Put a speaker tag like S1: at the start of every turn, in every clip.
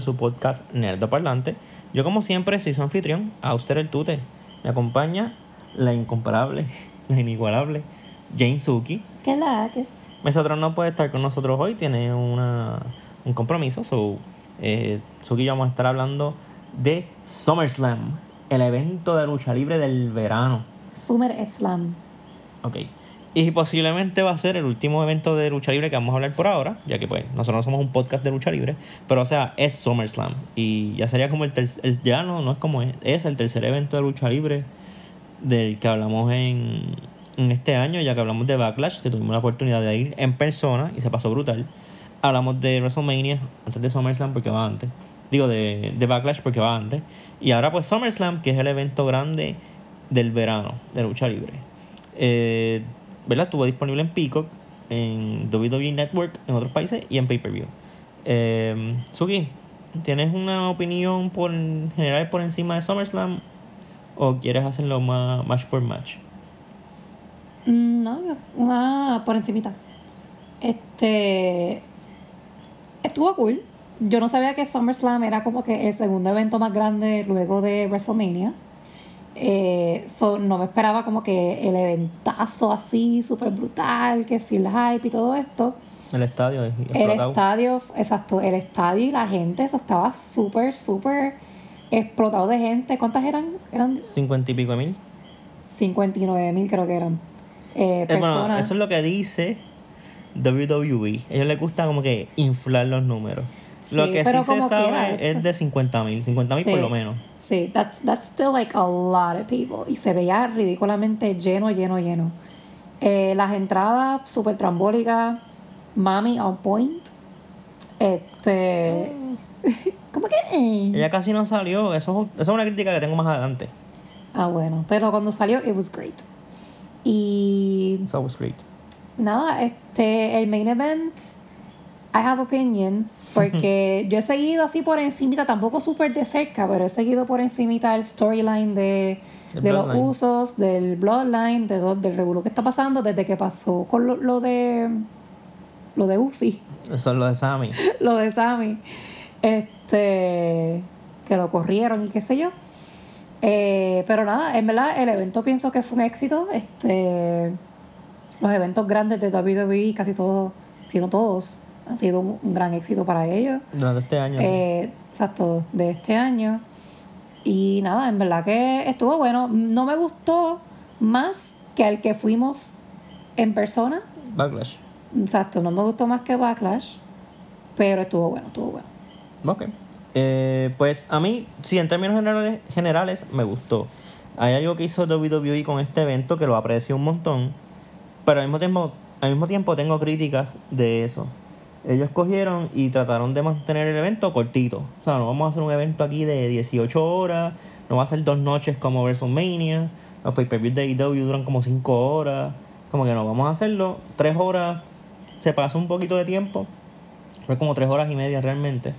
S1: su podcast Nerdo Parlante. Yo como siempre soy su anfitrión, Auster el Tute. Me acompaña la incomparable, la inigualable Jane Suki.
S2: ¿Qué la que es?
S1: Nosotros no puede estar con nosotros hoy, tiene una, un compromiso. So, eh, Suki y yo vamos a estar hablando de SummerSlam, el evento de lucha libre del verano.
S2: Summer Slam.
S1: Ok. Y posiblemente va a ser el último evento de lucha libre que vamos a hablar por ahora, ya que pues nosotros no somos un podcast de lucha libre, pero o sea, es SummerSlam. Y ya sería como el, tercer, ya no, no es como es, es el tercer evento de lucha libre del que hablamos en, en este año, ya que hablamos de Backlash, que tuvimos la oportunidad de ir en persona y se pasó brutal. Hablamos de WrestleMania antes de SummerSlam porque va antes. Digo, de, de Backlash porque va antes. Y ahora pues SummerSlam, que es el evento grande del verano de lucha libre. Eh, ¿verdad? Estuvo disponible en Peacock, en WWE Network en otros países y en pay-per-view. Eh, Suki, ¿tienes una opinión por general por encima de SummerSlam o quieres hacerlo más match por match?
S2: Mm, No, una por encimita. Este. Estuvo cool. Yo no sabía que SummerSlam era como que el segundo evento más grande luego de WrestleMania. Eh, so, no me esperaba como que el eventazo así, súper brutal, que sí, el hype y todo esto.
S1: El estadio es
S2: El estadio, exacto, el estadio y la gente, eso estaba súper, súper explotado de gente. ¿Cuántas eran? Eran
S1: 50 y pico de mil.
S2: 59 mil creo que eran. Eh,
S1: Eh, bueno,
S2: personas.
S1: eso es lo que dice WWE. A ellos les gusta como que inflar los números. Lo
S2: Sí,
S1: que sí
S2: pero
S1: se
S2: como
S1: sabe es de 50 mil. 50 mil por
S2: Sí.
S1: lo menos.
S2: Sí, that's, that's still like a lot of people. Y se veía ridículamente lleno, lleno, lleno. Eh, las entradas súper trambólicas. Mami on point. Este. ¿Cómo que? eh?
S1: Ella casi no salió. Eso, eso es una crítica que tengo más adelante.
S2: Ah, bueno. Pero cuando salió, it was great. Y.
S1: So was great.
S2: Nada, este. El main event. I have opinions. Porque yo he seguido así por encimita, tampoco súper de cerca, pero he seguido por encimita el storyline de,
S1: El
S2: de los usos, del bloodline, de, del revuelo que está pasando desde que pasó con lo, lo de. Lo de Uzi,
S1: Eso es lo de Sammy.
S2: lo de Sammy. Este. Que lo corrieron y qué sé yo. Eh, pero nada, en verdad el evento pienso que fue un éxito. Este, los eventos grandes de WWE, casi todos, si no todos, han sido un, gran éxito para ellos.
S1: Durante este año.
S2: Eh, exacto, de este año. Y nada, en verdad que estuvo bueno. No me gustó más que el que fuimos en persona.
S1: Backlash.
S2: Exacto, no me gustó más que Backlash. Pero estuvo bueno, estuvo bueno.
S1: Ok. Eh, pues a mí, sí, en términos generales, generales, me gustó. Hay algo que hizo WWE con este evento que lo aprecio un montón, pero al mismo tiempo, al mismo tiempo tengo críticas de eso. Ellos cogieron y trataron de mantener el evento cortito. O sea, no vamos a hacer un evento aquí de 18 horas, no va a ser dos noches como WrestleMania, los pay-per-views de AEW duran como 5 horas. Como que no, vamos a hacerlo 3 horas, se pasa un poquito de tiempo, fue como 3 horas y media realmente.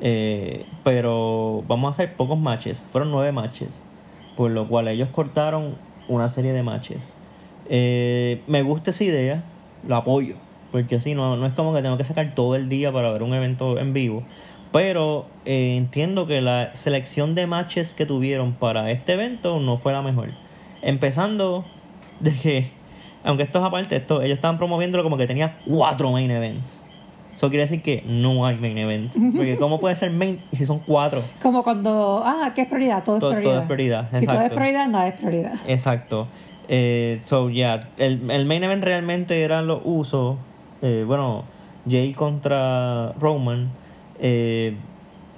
S1: Eh, pero vamos a hacer pocos matches. Fueron nueve matches. Por lo cual ellos cortaron una serie de matches. Eh, me gusta esa idea. Lo apoyo. Porque así no, no es como que tengo que sacar todo el día para ver un evento en vivo. Pero eh, entiendo que la selección de matches que tuvieron para este evento no fue la mejor. Empezando de que, aunque esto es aparte, esto, ellos estaban promoviéndolo como que tenía cuatro main events. Eso quiere decir que no hay main event. Porque ¿cómo puede ser main si son cuatro?
S2: Como cuando, ah, ¿qué es prioridad? Todo es
S1: Todo- todo
S2: prioridad.
S1: es prioridad,
S2: Si todo es prioridad, nada es prioridad.
S1: Exacto. Eh, so, yeah, el, el main event realmente eran los usos. Eh, bueno, Jay contra Roman. eh,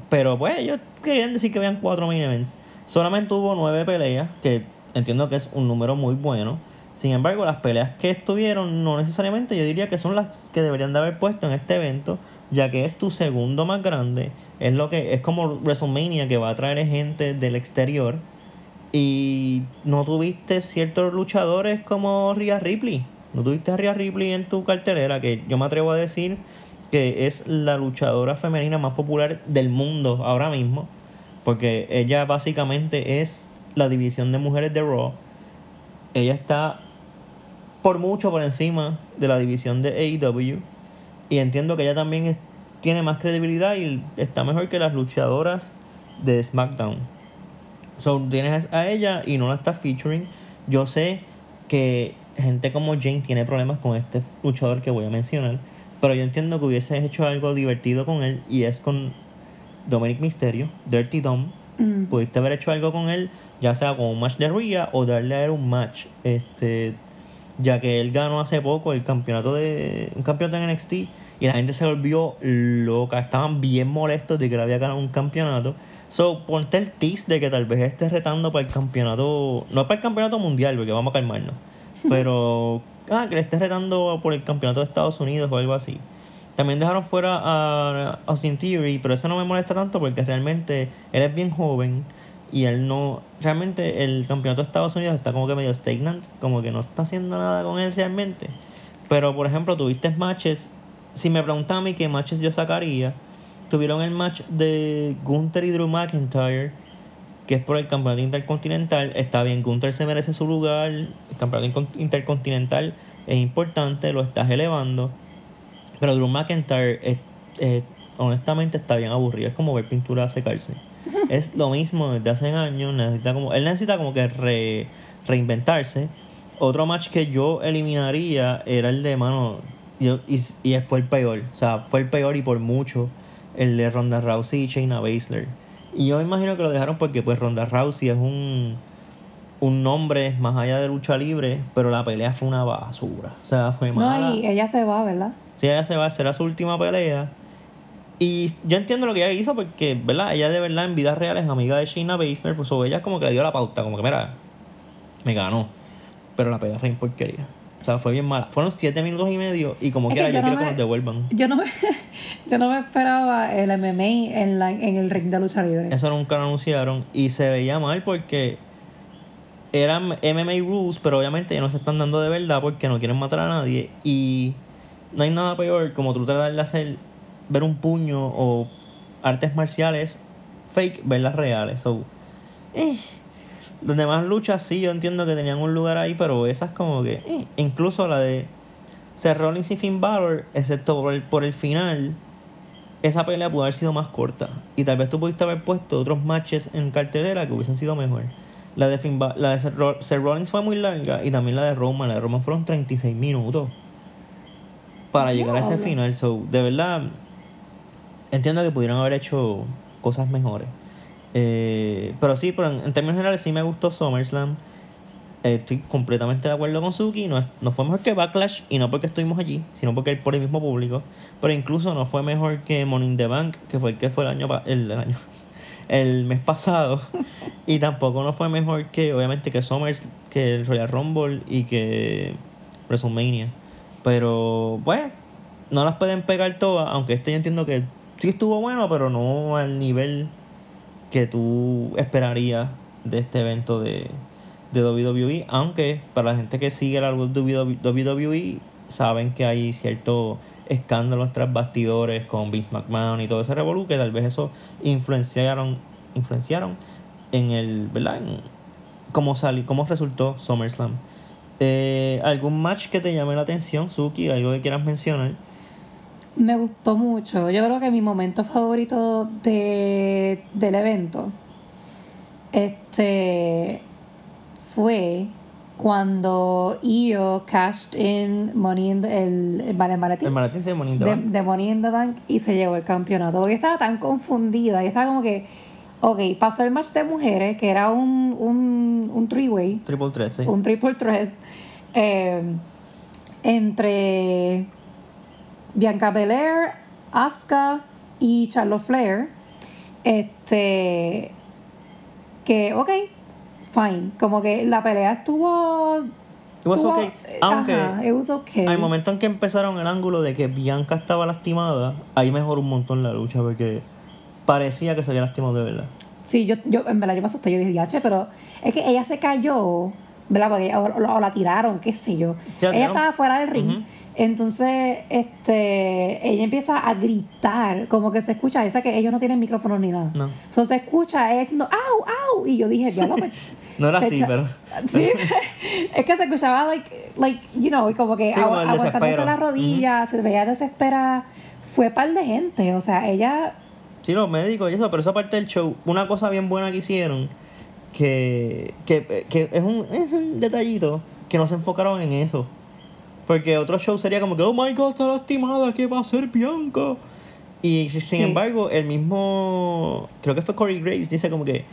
S1: pero pues ellos querían decir que habían cuatro main events. Solamente hubo nueve peleas, que entiendo que es un número muy bueno. Sin embargo, las peleas que estuvieron no necesariamente yo diría que son las que deberían de haber puesto en este evento, ya que es tu segundo más grande. Es lo que es como WrestleMania que va a traer gente del exterior. Y no tuviste ciertos luchadores como Rhea Ripley. No tuviste a Rhea Ripley en tu cartelera, que yo me atrevo a decir que es la luchadora femenina más popular del mundo ahora mismo. Porque ella básicamente es la división de mujeres de Raw. Ella está por mucho por encima de la división de AEW. Y entiendo que ella también tiene más credibilidad y está mejor que las luchadoras de SmackDown. So, tienes a ella y no la estás featuring. Yo sé que gente como Jane tiene problemas con este luchador que voy a mencionar. Pero yo entiendo que hubiese hecho algo divertido con él y es con Dominic Mysterio, Dirty Dom.
S2: Mm.
S1: Pudiste haber hecho algo con él, ya sea con un match de Rhea o darle a él un match. Este, ya que él ganó hace poco el campeonato de. un campeonato en NXT y la gente se volvió loca. Estaban bien molestos de que él había ganado un campeonato. So, ponte el tease de que tal vez esté retando para el campeonato. No para el campeonato mundial, porque vamos a calmarnos. Pero. Ah, que le esté retando por el campeonato de Estados Unidos o algo así. También dejaron fuera a Austin Theory, pero eso no me molesta tanto porque realmente él es bien joven y él no. Realmente el campeonato de Estados Unidos está como que medio stagnant, como que no está haciendo nada con él realmente. Pero por ejemplo, tuviste matches. Si me preguntan a mí qué matches yo sacaría, tuvieron el match de Gunther y Drew McIntyre, que es por el campeonato intercontinental. Está bien, Gunther se merece su lugar. El campeonato intercontinental es importante, lo estás elevando. Pero Drew McIntyre, es- es- honestamente, está bien aburrido. Es como ver pintura secarse. es lo mismo desde hace años. Necesita como, él necesita como que re- reinventarse. Otro match que yo eliminaría era el de mano. Yo, y, y fue el peor. O sea, fue el peor y por mucho. El de Ronda Rousey y Shayna Baszler. Y yo me imagino que lo dejaron porque pues Ronda Rousey es un, un nombre más allá de lucha libre. Pero la pelea fue una basura. O sea, fue mala.
S2: No, y ella se va, ¿verdad?
S1: Sí, ella se va a su última pelea. Y yo entiendo lo que ella hizo porque, ¿verdad? Ella de verdad en vida real es amiga de Shayna Baszler, pues o ella como que le dio la pauta, como que, mira, me ganó. Pero la pelea fue en porquería. O sea, fue bien mala. Fueron siete minutos y medio y como
S2: Es
S1: quiera
S2: que
S1: yo,
S2: yo no
S1: quiero que nos devuelvan.
S2: Yo no me, yo no me esperaba el MMA en, la, en el ring de lucha libre.
S1: Eso nunca lo anunciaron y se veía mal porque eran MMA rules, pero obviamente ya no se están dando de verdad porque no quieren matar a nadie. Y no hay nada peor como tú tratar de hacer ver un puño o artes marciales fake, verlas reales. So, eh. Las demás luchas sí, yo entiendo que tenían un lugar ahí, pero esas como que... eh. Incluso la de Seth Rollins y Finn Balor, excepto por el, por el final, esa pelea pudo haber sido más corta. Y tal vez tú pudiste haber puesto otros matches en cartelera que hubiesen sido mejor. La de, Finn la de Seth, Ro- Seth Rollins fue muy larga y también la de Roman. La de Roman fueron 36 minutos para llegar a ese final. So, de verdad, entiendo que pudieron haber hecho cosas mejores. Eh, pero sí, pero en, en términos generales sí me gustó SummerSlam. Estoy completamente de acuerdo con Suki. No, no fue mejor que Backlash y no porque estuvimos allí, sino porque por el mismo público. Pero incluso no fue mejor que Money the Bank, que fue el que fue el año, el año el mes pasado. y tampoco no fue mejor que, obviamente, que Summers, que el Royal Rumble y que WrestleMania. Pero, pues, no las pueden pegar todas, aunque este yo entiendo que sí estuvo bueno, pero no al nivel que tú esperarías de este evento de, de WWE. Aunque para la gente que sigue la WWE, saben que hay ciertos escándalos tras bastidores con Vince McMahon y todo ese revolú, que tal vez eso influenciaron, influenciaron en el, ¿verdad? En cómo, sali, cómo resultó SummerSlam. Eh, ¿Algún match que te llame la atención, Suki? ¿Algo que quieras mencionar?
S2: Me gustó mucho. Yo creo que mi momento favorito de, del evento este fue cuando Io cashed in Money in the, el, el, el maletín
S1: El Money in the
S2: de,
S1: Bank.
S2: de Money in the Bank y se llevó el campeonato. Porque estaba tan confundida. Y estaba como que, ok, pasó el match de mujeres, que era un, un, un three-way,
S1: Triple threat, sí.
S2: un triple threat, eh, entre Bianca Belair, Asuka y Charlotte Flair. Este. Que, ok, fine. Como que la pelea estuvo.
S1: It was
S2: estuvo-
S1: okay, aunque
S2: Ajá, it was okay.
S1: Al momento en que empezaron el ángulo de que Bianca estaba lastimada, ahí mejoró un montón la lucha porque parecía que se había lastimado de verdad.
S2: Sí, yo, yo en verdad yo me asusté, yo dije, "Yache", pero es que ella se cayó, ¿verdad? Porque, o, o- o la tiraron, qué sé yo. Ella estaba fuera del ring.
S1: Ujú.
S2: Entonces, este, ella empieza a gritar, como que se escucha, esa que ellos no tienen micrófono ni nada.
S1: No.
S2: So, se escucha ella diciendo, ¡au, au! Y yo dije, ya lo
S1: No era así,
S2: echa-
S1: pero.
S2: Sí, es que se escuchaba, like, like you know, y como que
S1: Sí,
S2: agu- aguantándose las rodillas, se veía desesperada. fue par de gente. O sea, ella.
S1: Sí, los médicos y eso, pero esa parte del show, una cosa bien buena que hicieron, que, que, que es, un, es un detallito, que no se enfocaron en eso. Porque otro show sería como que, oh my god, está lastimada, ¿qué va a hacer Bianca? Y sin
S2: Sí.
S1: embargo, el mismo, creo que fue Corey Graves, dice como que,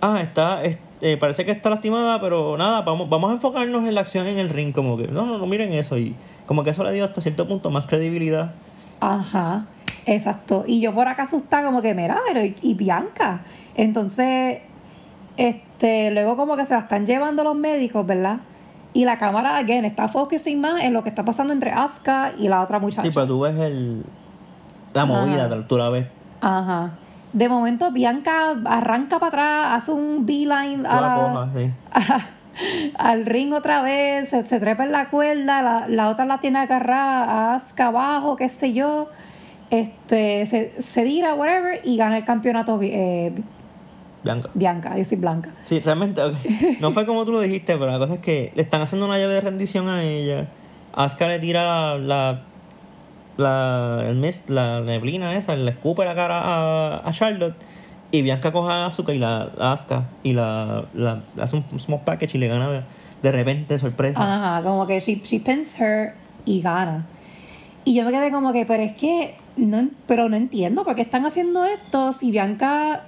S1: ah, está, es- eh, parece que está lastimada, pero nada, vamos, vamos a enfocarnos en la acción en el ring, como que, no, no, no miren eso. Y como que eso le dio hasta cierto punto más credibilidad.
S2: Ajá, exacto. Y yo por acá asustada como que, mira, pero y, y Bianca. Entonces, este, luego como que se la están llevando los médicos, ¿verdad? Y la cámara, again, está focusing más en lo que está pasando entre Asuka y la otra muchacha.
S1: Sí, pero tú ves el, la
S2: Ajá.
S1: movida, tú la ves.
S2: Ajá. De momento, Bianca arranca para atrás, hace un beeline a
S1: la cojas, sí.
S2: al ring otra vez, se, se trepa en la cuerda, la, la otra la tiene agarrada a Asuka abajo, qué sé yo. Este, se, se tira, whatever, y gana el campeonato eh,
S1: Bianca.
S2: Bianca, yo soy Blanca.
S1: Sí, realmente, ok. no fue como tú lo dijiste, pero la cosa es que le están haciendo una llave de rendición a ella. Asuka le tira la, la, la, el mist, la neblina esa, le escupe la cara a, a Charlotte. Y Bianca coge a Asuka y la a Asuka y la, la hace un small package y le gana de repente sorpresa.
S2: Ajá, como que she, she pins her y gana. Y yo me quedé como que, pero es que, no, pero no entiendo por qué están haciendo esto si Bianca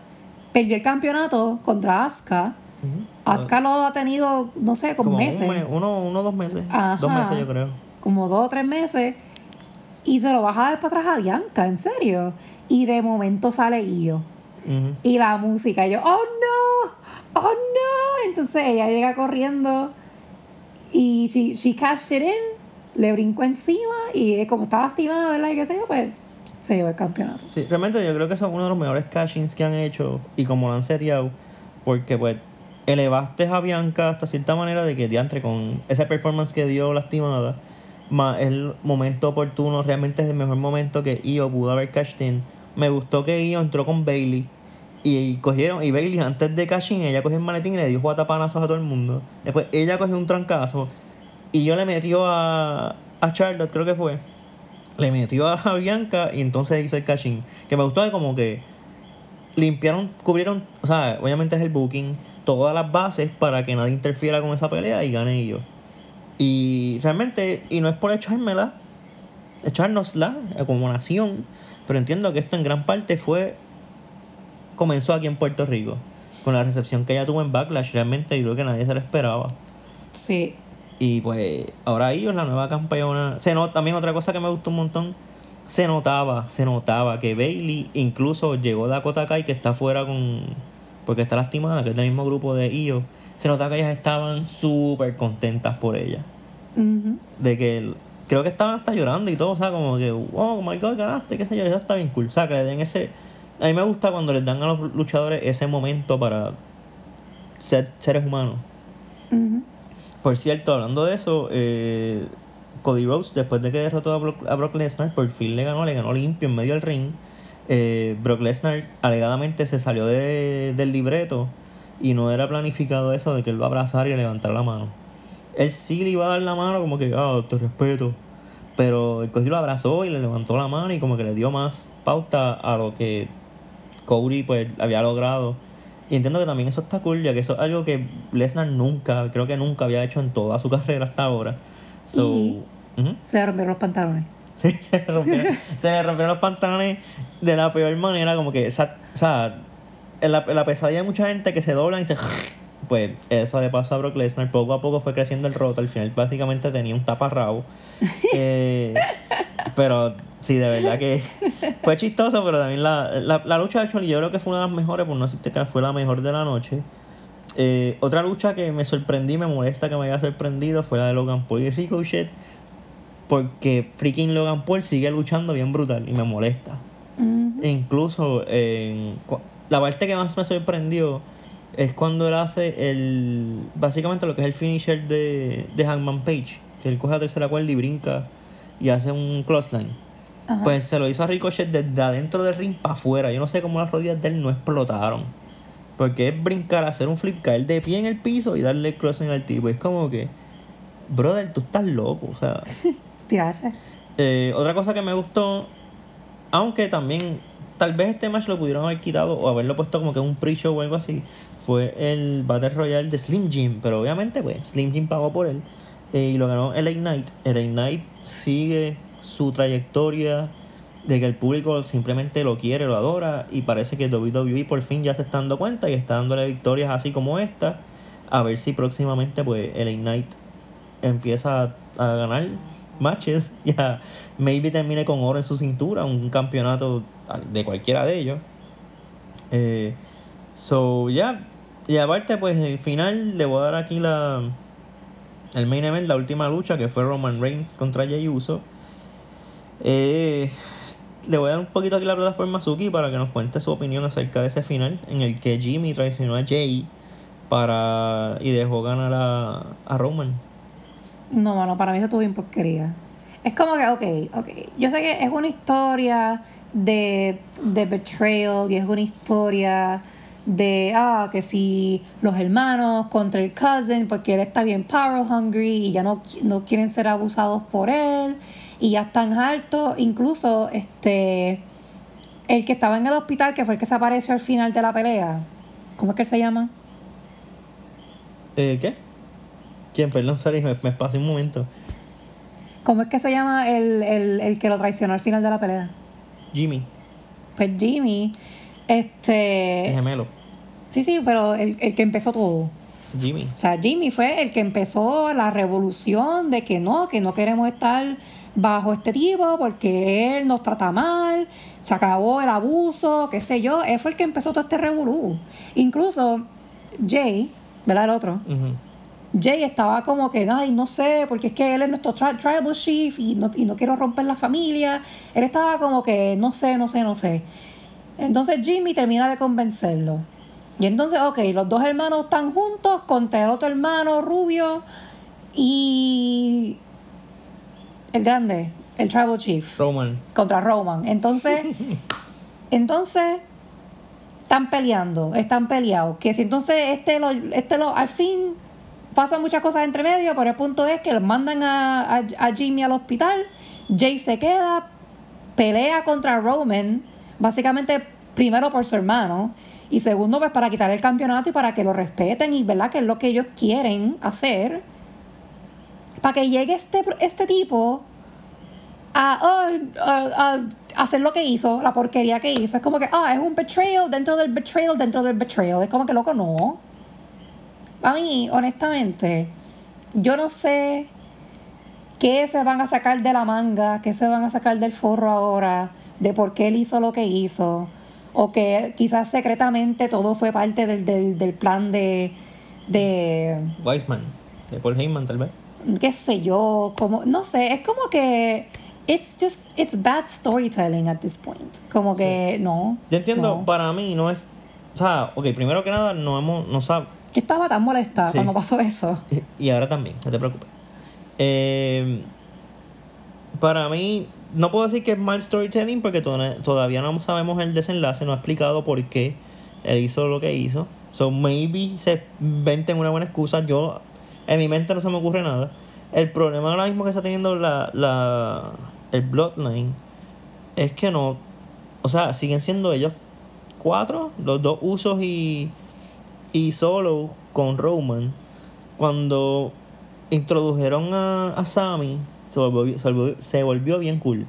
S2: perdió el campeonato contra Asuka.
S1: Ujú.
S2: Asuka lo ha tenido, no sé, como,
S1: Como
S2: meses.
S1: un mes, uno, uno, dos meses.
S2: Ajá.
S1: Dos meses yo creo.
S2: como dos o tres meses y se lo vas a dar para atrás a Bianca, en serio. Y de momento sale Io.
S1: Ujú.
S2: Y la música, y yo, oh no, oh no. Entonces ella llega corriendo y she, she cashed it in, le brincó encima y como estaba lastimada, ¿verdad? Y qué sé yo, pues se llevó el campeonato.
S1: Sí, realmente yo creo que son uno de los mejores cashings que han hecho y como lo han seriado, porque pues elevaste a Bianca hasta cierta manera de que diantre con esa performance que dio lastimada, más el momento oportuno, realmente es el mejor momento que Io pudo haber cashed in. Me gustó que Io entró con Bailey y cogieron, y Bailey antes de cash in, ella cogió el maletín y le dio guatapanazos a todo el mundo. Después ella cogió un trancazo y yo le metió a, a Charlotte, creo que fue le metió a Bianca y entonces hizo el cachín. Que me gustó de como que limpiaron, cubrieron, o sea, obviamente es el booking, todas las bases para que nadie interfiera con esa pelea y gane yo. Y realmente, y no es por echármela, echárnosla como nación, pero entiendo que esto en gran parte fue, comenzó aquí en Puerto Rico, con la recepción que ella tuvo en Backlash, realmente yo creo que nadie se lo esperaba.
S2: Sí.
S1: Y pues ahora ellos, la nueva campeona. Se nota también otra cosa que me gustó un montón. Se notaba, se notaba que Bailey incluso llegó Dakota Kai que está fuera con. Porque está lastimada, que es del mismo grupo de ellos. Se notaba que ellas estaban súper contentas por ella. De que creo que estaban hasta llorando y todo, o sea, como que, oh my god, ganaste, qué sé yo, eso está bien cool. O sea, que le den ese. A mí me gusta cuando les dan a los luchadores ese momento para ser seres humanos.
S2: Ujú.
S1: Por cierto, hablando de eso, eh, Cody Rhodes, después de que derrotó a Brock, a Brock Lesnar, por fin le ganó, le ganó limpio en medio del ring. Eh, Brock Lesnar alegadamente se salió de- del libreto y no era planificado eso de que él lo abrazara y levantar la mano. Él sí le iba a dar la mano como que, ah, te respeto. Pero el lo abrazó y le levantó la mano y como que le dio más pauta a lo que Cody pues había logrado. Y entiendo que también eso está cool, ya que eso es algo que Lesnar nunca, creo que nunca había hecho en toda su carrera hasta ahora. So,
S2: Y-. Se le rompieron los pantalones.
S1: Sí, se le rompieron, se le rompieron los pantalones de la peor manera, como que, esa, o sea, en la, en la pesadilla hay mucha gente que se dobla y se... Pues eso le pasó a Brock Lesnar, poco a poco fue creciendo el roto, al final básicamente tenía un taparrabo. Eh, pero sí, de verdad que fue chistoso, pero también la, la, la lucha de Choli yo creo que fue una de las mejores, por no decirte que fue la mejor de la noche. Eh, otra lucha que me sorprendí, me molesta que me haya sorprendido, fue la de Logan Paul y Ricochet. Porque freaking Logan Paul sigue luchando bien brutal y me molesta.
S2: Ujú.
S1: E incluso cu- la parte que más me sorprendió es cuando él hace el básicamente lo que es el finisher de, de Hangman Page. Que él coge la tercera cuerda y brinca y hace un clothesline.
S2: Ajá.
S1: Pues se lo hizo a Ricochet desde adentro del ring para afuera. Yo no sé cómo las rodillas de él no explotaron. Porque es brincar, hacer un flip, caer de pie en el piso y darle el al tipo. Es como que, brother, tú estás loco. O sea, eh, otra cosa que me gustó Aunque también, tal vez este match lo pudieron haber quitado o haberlo puesto como que un pre-show o algo así. Fue el Battle Royale de Slim Jim. Pero obviamente, pues, Slim Jim pagó por él. Eh, y lo ganó LA Knight. LA Knight sigue su trayectoria de que el público simplemente lo quiere, lo adora. Y parece que WWE por fin ya se está dando cuenta y está dándole victorias así como esta. A ver si próximamente, pues, LA Knight empieza a, a ganar matches. Ya, maybe termine con oro en su cintura, un campeonato de cualquiera de ellos. Eh, so, ya. Y aparte, pues, el final le voy a dar aquí la. El main event, la última lucha que fue Roman Reigns contra Jey Uso. Eh, le voy a dar un poquito aquí la plataforma a Suki para que nos cuente su opinión acerca de ese final en el que Jimmy traicionó a Jay para y dejó ganar a, a Roman.
S2: No, mano, para mí eso estuvo bien porquería. Es como que, ok, ok. Yo sé que es una historia de, de betrayal y es una historia de, ah, que si los hermanos contra el cousin, porque él está bien power hungry y ya no, no quieren ser abusados por él y ya están hartos. Incluso, este, el que estaba en el hospital, que fue el que se apareció al final de la pelea. ¿Cómo es que él se llama?
S1: Eh, ¿Qué? ¿Quién? Perdón, sorry, me, me pasé un momento.
S2: ¿Cómo es que se llama el, el, el que lo traicionó al final de la pelea?
S1: Jimmy,
S2: Pues Jimmy,
S1: el
S2: este.
S1: gemelo.
S2: Sí, sí, pero el, el que empezó todo.
S1: Jimmy.
S2: O sea, Jimmy fue el que empezó la revolución de que no, que no queremos estar bajo este tipo porque él nos trata mal, se acabó el abuso, qué sé yo. Él fue el que empezó todo este revolú. Incluso Jay, ¿verdad? El otro. Jay estaba como que, ay, no sé, porque es que él es nuestro tri- tribal chief y no, y no quiero romper la familia. Él estaba como que, no sé, no sé, no sé. Entonces Jimmy termina de convencerlo. Y entonces, ok, los dos hermanos están juntos contra el otro hermano rubio y el grande, el tribal chief
S1: Roman.
S2: contra Roman. Entonces, entonces están peleando, están peleados. Que si entonces este lo, este lo, al fin pasan muchas cosas entre medio, pero el punto es que los mandan a, a, a Jimmy al hospital, Jay se queda, pelea contra Roman, básicamente primero por su hermano. Y segundo, pues para quitar el campeonato y para que lo respeten y, ¿verdad? Que es lo que ellos quieren hacer. Para que llegue este, este tipo a, ah, a- a hacer lo que hizo, la porquería que hizo. Es como que, ah, es un betrayal dentro del betrayal dentro del betrayal. Es como que loco, no. A mí, honestamente, yo no sé qué se van a sacar de la manga, qué se van a sacar del forro ahora, de por qué él hizo lo que hizo. O que quizás secretamente todo fue parte del, del, del plan de, de
S1: Wiseman. De Paul Heyman, tal vez.
S2: qué sé yo, como, no sé, es como que it's just, it's bad storytelling at this point. Como que no.
S1: Yo entiendo,
S2: no.
S1: para mí no es. O sea, ok, primero que nada, no hemos. No sab-
S2: Yo estaba tan molesta
S1: Sí.
S2: cuando pasó eso.
S1: Y ahora también, no te preocupes. Eh, para mí, no puedo decir que es mal storytelling porque toda- todavía no sabemos el desenlace, no ha explicado por qué él hizo lo que hizo. So maybe se inventen una buena excusa. Yo, en mi mente no se me ocurre nada. El problema ahora mismo que está teniendo la, la, el Bloodline es que no. O sea, siguen siendo ellos cuatro, los dos usos y, y solo con Roman. Cuando introdujeron a, a Sammy, se volvió, se, volvió, se volvió bien cool.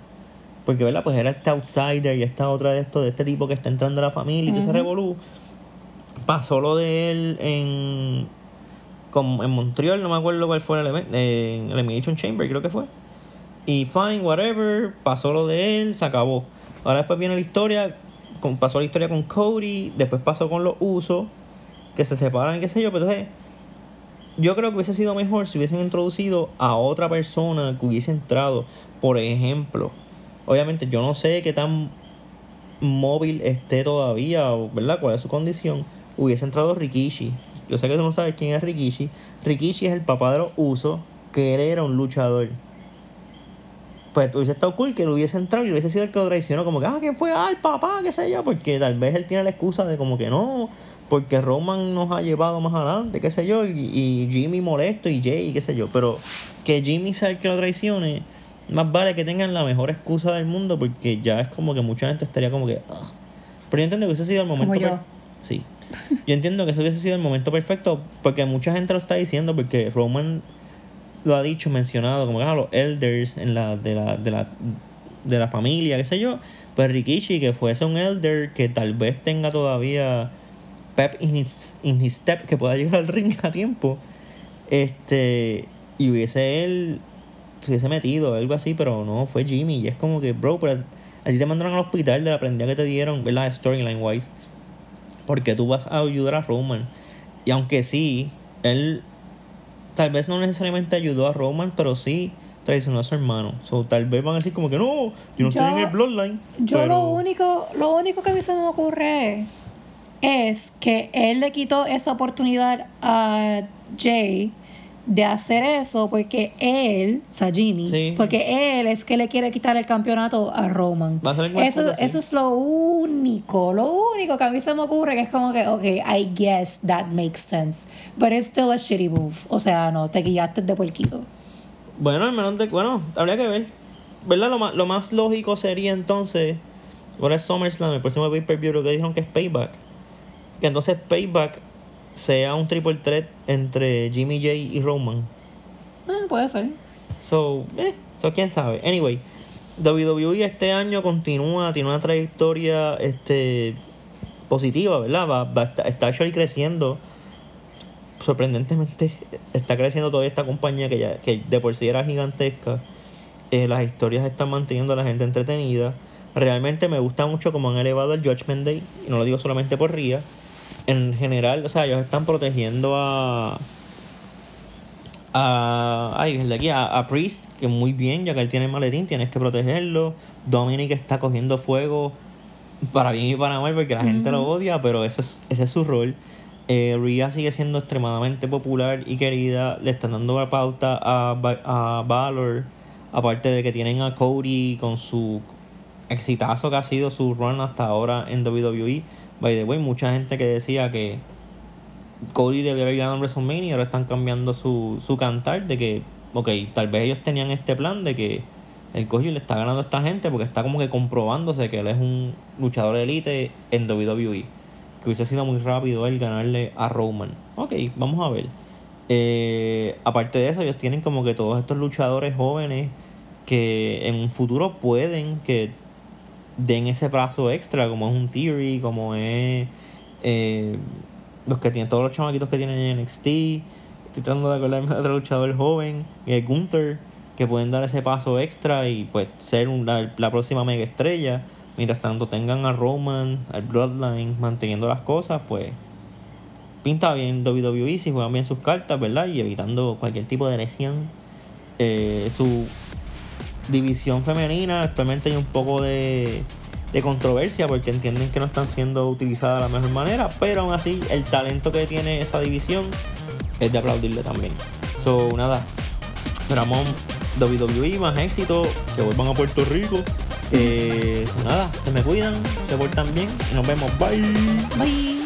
S1: Porque, ¿verdad? Pues era este outsider y esta otra de esto, de este tipo que está entrando a la familia y todo ese revolú. Pasó lo de él en. Como en Montreal, no me acuerdo cuál fue el evento. En el Elimination Chamber, creo que fue. Y fine, whatever. Pasó lo de él, se acabó. Ahora después viene la historia. Con, pasó la historia con Cody. Después pasó con los usos. Que se separan y qué sé yo. Pero entonces. Yo creo que hubiese sido mejor si hubiesen introducido a otra persona que hubiese entrado. Por ejemplo. Obviamente yo no sé qué tan móvil esté todavía, ¿verdad? ¿Cuál es su condición? Hubiese entrado Rikishi. Yo sé que tú no sabes quién es Rikishi. Rikishi es el papá de los usos, que él era un luchador. Pues hubiese estado cool que él hubiese entrado y hubiese sido el que lo traicionó, como que, ah, ¿quién fue? Ah, el papá, qué sé yo, porque tal vez él tiene la excusa de como que no, porque Roman nos ha llevado más adelante, qué sé yo, y, y Jimmy molesto y Jay, qué sé yo, pero que Jimmy sea el que lo traicione, más vale que tengan la mejor excusa del mundo porque ya es como que mucha gente estaría como que... "Ugh". Pero yo entiendo que ese ha sido el momento...
S2: Como yo.
S1: Sí. Yo entiendo que ese hubiese sido el momento perfecto porque mucha gente lo está diciendo porque Roman lo ha dicho, mencionado, como que ah, los elders en la, de, la, de, la, de la familia, qué sé yo. Pues Rikishi, que fuese un elder que tal vez tenga todavía pep in his, in his step, que pueda llegar al ring a tiempo. Este, y hubiese él, se hubiese metido, algo así, pero no, fue Jimmy. Y es como que, bro, pero así te mandaron al hospital de la prendida que te dieron, ¿verdad? Storyline wise. Porque tú vas a ayudar a Roman. Y aunque sí, él tal vez no necesariamente ayudó a Roman, pero sí traicionó a su hermano. So, tal vez van a decir como que no, yo no estoy en
S2: Yo-
S1: el Bloodline.
S2: Yo
S1: pero-
S2: lo único, lo único que a mí se me ocurre es que él le quitó esa oportunidad a Jay de hacer eso porque él, o sea, Jimmy,
S1: Sí.
S2: porque él es que le quiere quitar el campeonato a Roman.
S1: A
S2: Eso,
S1: sí.
S2: eso es lo único, lo único que a mí se me ocurre que es como que, ok, I guess that makes sense, but it's still a shitty move. O sea, no, te guiaste de puerquito.
S1: Bueno, al menos de. Bueno, habría que ver. ¿Verdad? Lo más, lo más lógico sería entonces. Ahora es SummerSlam, el próximo pay-per-view, lo que dijeron que es Payback. Que entonces Payback sea un triple threat entre Jimmy J y Roman.
S2: Ah, puede ser.
S1: So, eh, so quién sabe. Anyway, WWE este año continúa, tiene una trayectoria este positiva, ¿verdad? Va, va, está, está actually creciendo. Sorprendentemente, está creciendo todavía esta compañía que ya que de por sí era gigantesca. Eh, las historias están manteniendo a la gente entretenida. Realmente me gusta mucho como han elevado el Judgment Day, y no lo digo solamente por Ria. En general, o sea, ellos están protegiendo a, a, ay, el de aquí, a, a Priest, que muy bien, ya que él tiene el maletín, tienes que protegerlo. Dominic está cogiendo fuego para bien y para mal, porque la gente lo odia, pero ese es, ese es su rol. Eh, Rhea sigue siendo extremadamente popular y querida. Le están dando la pauta a, a Valor. Aparte de que tienen a Cody con su exitazo que ha sido su run hasta ahora en WWE. By the way, mucha gente que decía que Cody debía haber ganado en WrestleMania y ahora están cambiando su, su cantar de que, ok, tal vez ellos tenían este plan de que el Cody le está ganando a esta gente porque está como que comprobándose que él es un luchador elite en WWE. Que hubiese sido muy rápido él ganarle a Roman. Ok, vamos a ver. Eh, aparte de eso, ellos tienen como que todos estos luchadores jóvenes que en un futuro pueden que den ese brazo extra, como es un Theory, como es eh, los que tienen, todos los chamaquitos que tienen en NXT. Estoy tratando de acordarme de otro luchador joven, eh, Gunther, que pueden dar ese paso extra y pues ser un- la, la próxima mega estrella. Mientras tanto tengan a Roman, al Bloodline, manteniendo las cosas, pues pinta bien WWE si juegan bien sus cartas, ¿verdad? Y evitando cualquier tipo de lesión. Eh, su división femenina actualmente hay un poco de, de controversia porque entienden que no están siendo utilizadas de la mejor manera, pero aún así el talento que tiene esa división es de aplaudirle también. So, nada, esperamos WWE más éxito, que vuelvan a Puerto Rico. Eh, nada, se me cuidan, se portan bien y nos vemos. Bye.
S2: Bye.